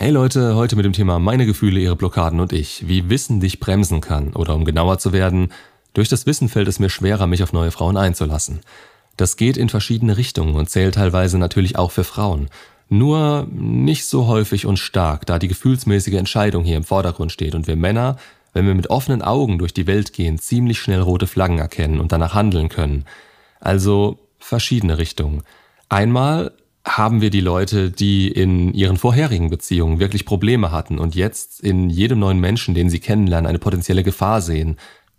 Hey Leute, heute mit dem Thema meine Gefühle, ihre Blockaden und ich, wie Wissen dich bremsen kann oder um genauer zu werden, durch das Wissen fällt es mir schwerer, mich auf neue Frauen einzulassen. Das geht in verschiedene Richtungen und zählt teilweise natürlich auch für Frauen. Nur nicht so häufig und stark, da die gefühlsmäßige Entscheidung hier im Vordergrund steht und wir Männer, wenn wir mit offenen Augen durch die Welt gehen, ziemlich schnell rote Flaggen erkennen und danach handeln können. Also verschiedene Richtungen. Einmal haben wir die Leute, die in ihren vorherigen Beziehungen wirklich Probleme hatten und jetzt in jedem neuen Menschen, den sie kennenlernen, eine potenzielle Gefahr sehen.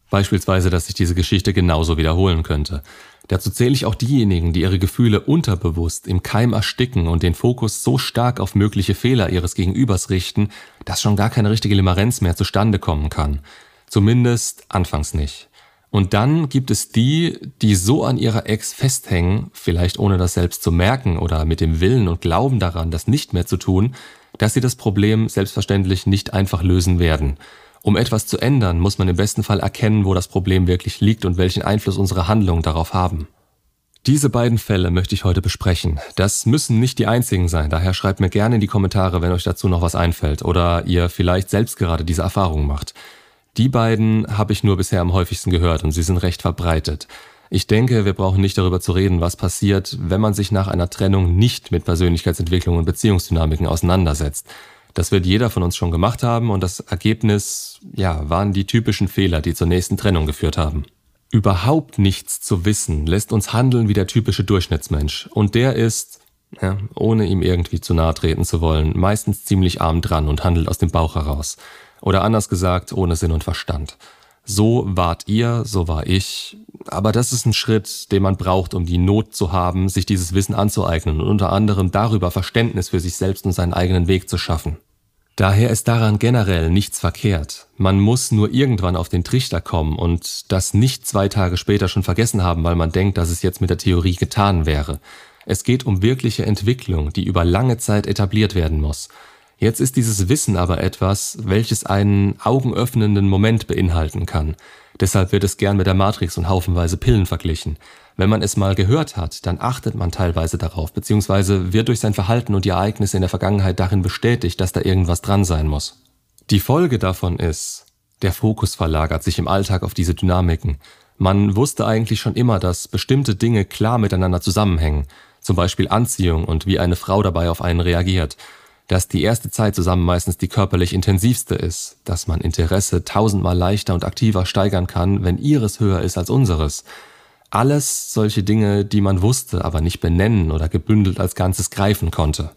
Beispielsweise, dass sich diese Geschichte genauso wiederholen könnte. Dazu zähle ich auch diejenigen, die ihre Gefühle unterbewusst im Keim ersticken und den Fokus so stark auf mögliche Fehler ihres Gegenübers richten, dass schon gar keine richtige Limerenz mehr zustande kommen kann. Zumindest anfangs nicht. Und dann gibt es die, die so an ihrer Ex festhängen, vielleicht ohne das selbst zu merken oder mit dem Willen und Glauben daran, das nicht mehr zu tun, dass sie das Problem selbstverständlich nicht einfach lösen werden. Um etwas zu ändern, muss man im besten Fall erkennen, wo das Problem wirklich liegt und welchen Einfluss unsere Handlungen darauf haben. Diese beiden Fälle möchte ich heute besprechen. Das müssen nicht die einzigen sein, daher schreibt mir gerne in die Kommentare, wenn euch dazu noch was einfällt oder ihr vielleicht selbst gerade diese Erfahrung macht. Die beiden habe ich nur bisher am häufigsten gehört und sie sind recht verbreitet. Ich denke, wir brauchen nicht darüber zu reden, was passiert, wenn man sich nach einer Trennung nicht mit Persönlichkeitsentwicklung und Beziehungsdynamiken auseinandersetzt. Das wird jeder von uns schon gemacht haben und das Ergebnis, ja, waren die typischen Fehler, die zur nächsten Trennung geführt haben. Überhaupt nichts zu wissen lässt uns handeln wie der typische Durchschnittsmensch und der ist, ja, ohne ihm irgendwie zu nahe treten zu wollen, meistens ziemlich arm dran und handelt aus dem Bauch heraus. Oder anders gesagt, ohne Sinn und Verstand. So wart ihr, so war ich. Aber das ist ein Schritt, den man braucht, um die Not zu haben, sich dieses Wissen anzueignen und unter anderem darüber Verständnis für sich selbst und seinen eigenen Weg zu schaffen. Daher ist daran generell nichts verkehrt. Man muss nur irgendwann auf den Trichter kommen und das nicht zwei Tage später schon vergessen haben, weil man denkt, dass es jetzt mit der Theorie getan wäre. Es geht um wirkliche Entwicklung, die über lange Zeit etabliert werden muss. Jetzt ist dieses Wissen aber etwas, welches einen augenöffnenden Moment beinhalten kann. Deshalb wird es gern mit der Matrix und haufenweise Pillen verglichen. Wenn man es mal gehört hat, dann achtet man teilweise darauf, beziehungsweise wird durch sein Verhalten und die Ereignisse in der Vergangenheit darin bestätigt, dass da irgendwas dran sein muss. Die Folge davon ist, der Fokus verlagert sich im Alltag auf diese Dynamiken. Man wusste eigentlich schon immer, dass bestimmte Dinge klar miteinander zusammenhängen, zum Beispiel Anziehung und wie eine Frau dabei auf einen reagiert dass die erste Zeit zusammen meistens die körperlich intensivste ist, dass man Interesse tausendmal leichter und aktiver steigern kann, wenn ihres höher ist als unseres. Alles solche Dinge, die man wusste, aber nicht benennen oder gebündelt als Ganzes greifen konnte.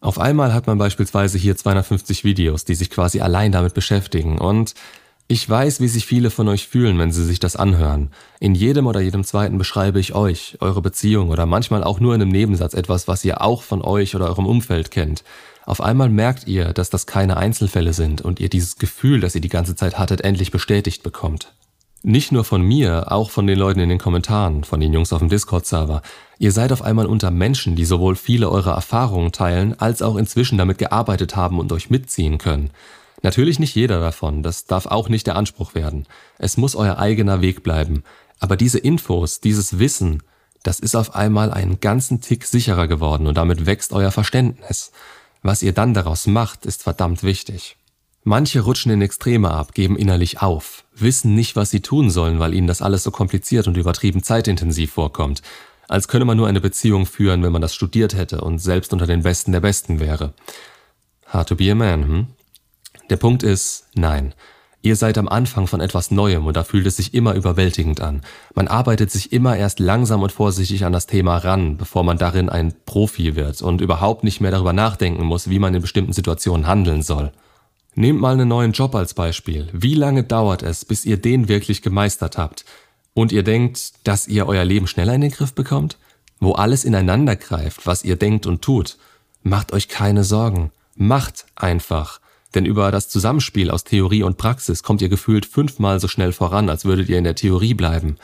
Auf einmal hat man beispielsweise hier 250 Videos, die sich quasi allein damit beschäftigen und ich weiß, wie sich viele von euch fühlen, wenn sie sich das anhören. In jedem oder jedem zweiten beschreibe ich euch, eure Beziehung oder manchmal auch nur in einem Nebensatz etwas, was ihr auch von euch oder eurem Umfeld kennt. Auf einmal merkt ihr, dass das keine Einzelfälle sind und ihr dieses Gefühl, das ihr die ganze Zeit hattet, endlich bestätigt bekommt. Nicht nur von mir, auch von den Leuten in den Kommentaren, von den Jungs auf dem Discord-Server. Ihr seid auf einmal unter Menschen, die sowohl viele eurer Erfahrungen teilen, als auch inzwischen damit gearbeitet haben und euch mitziehen können. Natürlich nicht jeder davon, das darf auch nicht der Anspruch werden. Es muss euer eigener Weg bleiben. Aber diese Infos, dieses Wissen, das ist auf einmal einen ganzen Tick sicherer geworden und damit wächst euer Verständnis. Was ihr dann daraus macht, ist verdammt wichtig. Manche rutschen in Extreme ab, geben innerlich auf, wissen nicht, was sie tun sollen, weil ihnen das alles so kompliziert und übertrieben zeitintensiv vorkommt, als könne man nur eine Beziehung führen, wenn man das studiert hätte und selbst unter den Besten der Besten wäre. Hard to be a man, hm? Der Punkt ist, nein. Ihr seid am Anfang von etwas Neuem und da fühlt es sich immer überwältigend an. Man arbeitet sich immer erst langsam und vorsichtig an das Thema ran, bevor man darin ein Profi wird und überhaupt nicht mehr darüber nachdenken muss, wie man in bestimmten Situationen handeln soll. Nehmt mal einen neuen Job als Beispiel. Wie lange dauert es, bis ihr den wirklich gemeistert habt? Und ihr denkt, dass ihr euer Leben schneller in den Griff bekommt? Wo alles ineinander greift, was ihr denkt und tut? Macht euch keine Sorgen. Macht einfach. Denn über das Zusammenspiel aus Theorie und Praxis kommt ihr gefühlt fünfmal so schnell voran, als würdet ihr in der Theorie bleiben.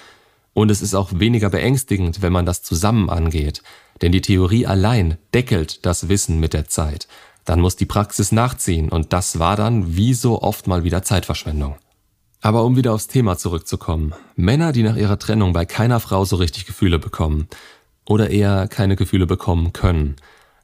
Und es ist auch weniger beängstigend, wenn man das zusammen angeht. Denn die Theorie allein deckelt das Wissen mit der Zeit. Dann muss die Praxis nachziehen und das war dann wie so oft mal wieder Zeitverschwendung. Aber um wieder aufs Thema zurückzukommen. Männer, die nach ihrer Trennung bei keiner Frau so richtig Gefühle bekommen oder eher keine Gefühle bekommen können,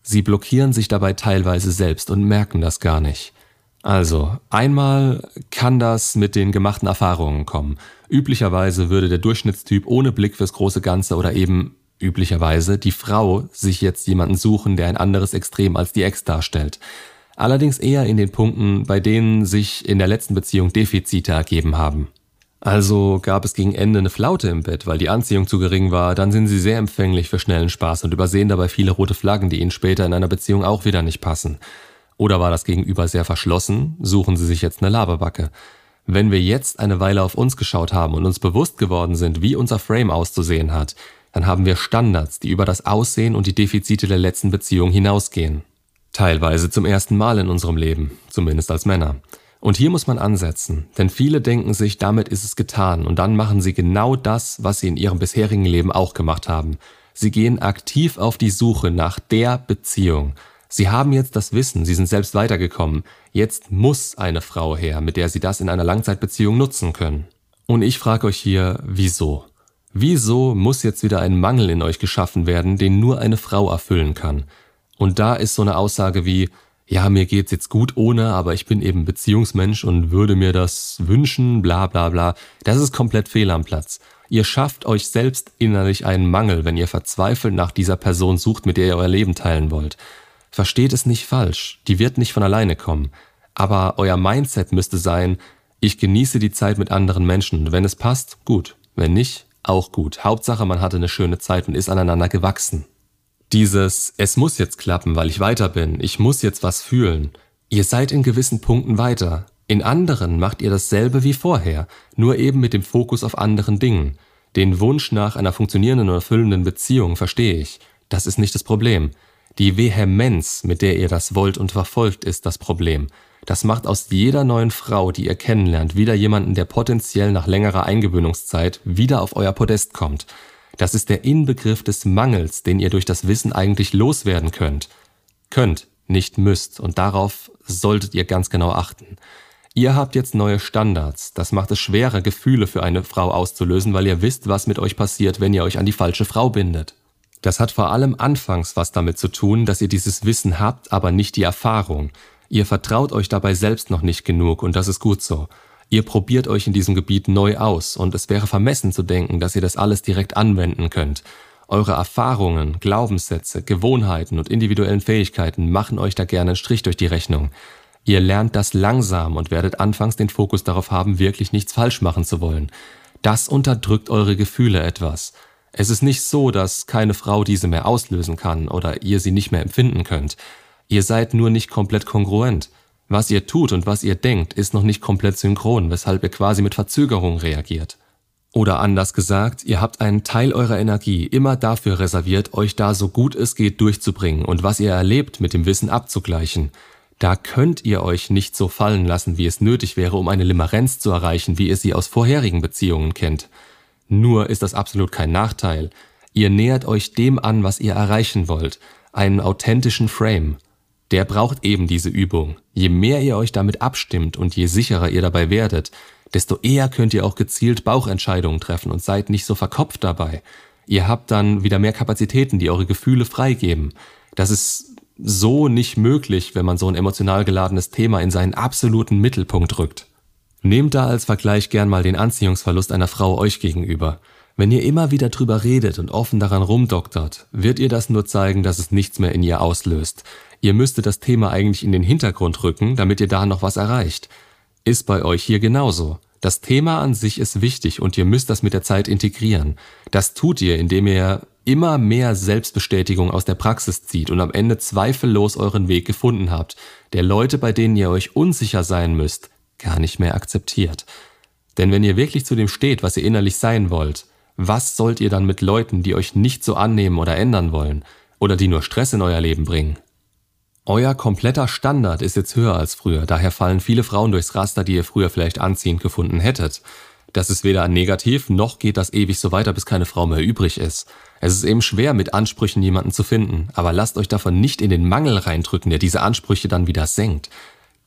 Sie blockieren sich dabei teilweise selbst und merken das gar nicht. Also, einmal kann das mit den gemachten Erfahrungen kommen. Üblicherweise würde der Durchschnittstyp ohne Blick fürs große Ganze oder eben üblicherweise die Frau sich jetzt jemanden suchen, der ein anderes Extrem als die Ex darstellt. Allerdings eher in den Punkten, bei denen sich in der letzten Beziehung Defizite ergeben haben. Also gab es gegen Ende eine Flaute im Bett, weil die Anziehung zu gering war, dann sind sie sehr empfänglich für schnellen Spaß und übersehen dabei viele rote Flaggen, die ihnen später in einer Beziehung auch wieder nicht passen. Oder war das Gegenüber sehr verschlossen, suchen sie sich jetzt eine Laberbacke. Wenn wir jetzt eine Weile auf uns geschaut haben und uns bewusst geworden sind, wie unser Frame auszusehen hat, dann haben wir Standards, die über das Aussehen und die Defizite der letzten Beziehung hinausgehen. Teilweise zum ersten Mal in unserem Leben, zumindest als Männer. Und hier muss man ansetzen, denn viele denken sich, damit ist es getan und dann machen sie genau das, was sie in ihrem bisherigen Leben auch gemacht haben. Sie gehen aktiv auf die Suche nach der Beziehung. Sie haben jetzt das Wissen, sie sind selbst weitergekommen. Jetzt muss eine Frau her, mit der sie das in einer Langzeitbeziehung nutzen können. Und ich frage euch hier, wieso? Wieso muss jetzt wieder ein Mangel in euch geschaffen werden, den nur eine Frau erfüllen kann? Und da ist so eine Aussage wie, ja, mir geht's jetzt gut ohne, aber ich bin eben Beziehungsmensch und würde mir das wünschen, bla bla bla. Das ist komplett fehl am Platz. Ihr schafft euch selbst innerlich einen Mangel, wenn ihr verzweifelt nach dieser Person sucht, mit der ihr euer Leben teilen wollt. Versteht es nicht falsch, die wird nicht von alleine kommen. Aber euer Mindset müsste sein, ich genieße die Zeit mit anderen Menschen wenn es passt, gut. Wenn nicht, auch gut. Hauptsache, man hatte eine schöne Zeit und ist aneinander gewachsen. Dieses, es muss jetzt klappen, weil ich weiter bin, ich muss jetzt was fühlen. Ihr seid in gewissen Punkten weiter. In anderen macht ihr dasselbe wie vorher, nur eben mit dem Fokus auf anderen Dingen. Den Wunsch nach einer funktionierenden und erfüllenden Beziehung verstehe ich. Das ist nicht das Problem. Die Vehemenz, mit der ihr das wollt und verfolgt, ist das Problem. Das macht aus jeder neuen Frau, die ihr kennenlernt, wieder jemanden, der potenziell nach längerer Eingewöhnungszeit wieder auf euer Podest kommt. Das ist der Inbegriff des Mangels, den ihr durch das Wissen eigentlich loswerden könnt. Könnt, nicht müsst, und darauf solltet ihr ganz genau achten. Ihr habt jetzt neue Standards. Das macht es schwerer, Gefühle für eine Frau auszulösen, weil ihr wisst, was mit euch passiert, wenn ihr euch an die falsche Frau bindet. Das hat vor allem anfangs was damit zu tun, dass ihr dieses Wissen habt, aber nicht die Erfahrung. Ihr vertraut euch dabei selbst noch nicht genug und das ist gut so. Ihr probiert euch in diesem Gebiet neu aus und es wäre vermessen zu denken, dass ihr das alles direkt anwenden könnt. Eure Erfahrungen, Glaubenssätze, Gewohnheiten und individuellen Fähigkeiten machen euch da gerne einen Strich durch die Rechnung. Ihr lernt das langsam und werdet anfangs den Fokus darauf haben, wirklich nichts falsch machen zu wollen. Das unterdrückt eure Gefühle etwas. Es ist nicht so, dass keine Frau diese mehr auslösen kann oder ihr sie nicht mehr empfinden könnt. Ihr seid nur nicht komplett kongruent. Was ihr tut und was ihr denkt, ist noch nicht komplett synchron, weshalb ihr quasi mit Verzögerung reagiert. Oder anders gesagt, ihr habt einen Teil eurer Energie immer dafür reserviert, euch da so gut es geht durchzubringen und was ihr erlebt mit dem Wissen abzugleichen. Da könnt ihr euch nicht so fallen lassen, wie es nötig wäre, um eine Limerenz zu erreichen, wie ihr sie aus vorherigen Beziehungen kennt. Nur ist das absolut kein Nachteil. Ihr nähert euch dem an, was ihr erreichen wollt, einen authentischen Frame der braucht eben diese Übung. Je mehr ihr euch damit abstimmt und je sicherer ihr dabei werdet, desto eher könnt ihr auch gezielt Bauchentscheidungen treffen und seid nicht so verkopft dabei. Ihr habt dann wieder mehr Kapazitäten, die eure Gefühle freigeben. Das ist so nicht möglich, wenn man so ein emotional geladenes Thema in seinen absoluten Mittelpunkt rückt. Nehmt da als Vergleich gern mal den Anziehungsverlust einer Frau euch gegenüber. Wenn ihr immer wieder drüber redet und offen daran rumdoktert, wird ihr das nur zeigen, dass es nichts mehr in ihr auslöst. Ihr müsstet das Thema eigentlich in den Hintergrund rücken, damit ihr da noch was erreicht. Ist bei euch hier genauso. Das Thema an sich ist wichtig und ihr müsst das mit der Zeit integrieren. Das tut ihr, indem ihr immer mehr Selbstbestätigung aus der Praxis zieht und am Ende zweifellos euren Weg gefunden habt, der Leute, bei denen ihr euch unsicher sein müsst, gar nicht mehr akzeptiert. Denn wenn ihr wirklich zu dem steht, was ihr innerlich sein wollt, was sollt ihr dann mit Leuten, die euch nicht so annehmen oder ändern wollen oder die nur Stress in euer Leben bringen? Euer kompletter Standard ist jetzt höher als früher, daher fallen viele Frauen durchs Raster, die ihr früher vielleicht anziehend gefunden hättet. Das ist weder negativ, noch geht das ewig so weiter, bis keine Frau mehr übrig ist. Es ist eben schwer, mit Ansprüchen jemanden zu finden, aber lasst euch davon nicht in den Mangel reindrücken, der diese Ansprüche dann wieder senkt.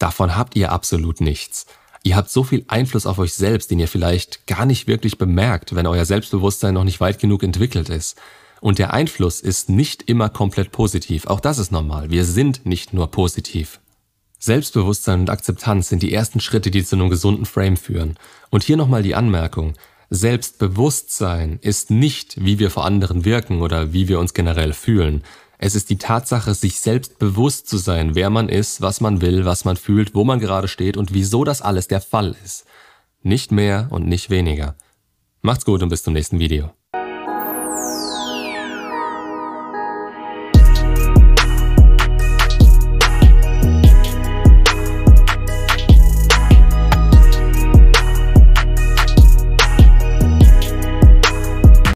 Davon habt ihr absolut nichts. Ihr habt so viel Einfluss auf euch selbst, den ihr vielleicht gar nicht wirklich bemerkt, wenn euer Selbstbewusstsein noch nicht weit genug entwickelt ist. Und der Einfluss ist nicht immer komplett positiv. Auch das ist normal. Wir sind nicht nur positiv. Selbstbewusstsein und Akzeptanz sind die ersten Schritte, die zu einem gesunden Frame führen. Und hier nochmal die Anmerkung. Selbstbewusstsein ist nicht, wie wir vor anderen wirken oder wie wir uns generell fühlen. Es ist die Tatsache, sich selbst bewusst zu sein, wer man ist, was man will, was man fühlt, wo man gerade steht und wieso das alles der Fall ist. Nicht mehr und nicht weniger. Macht's gut und bis zum nächsten Video.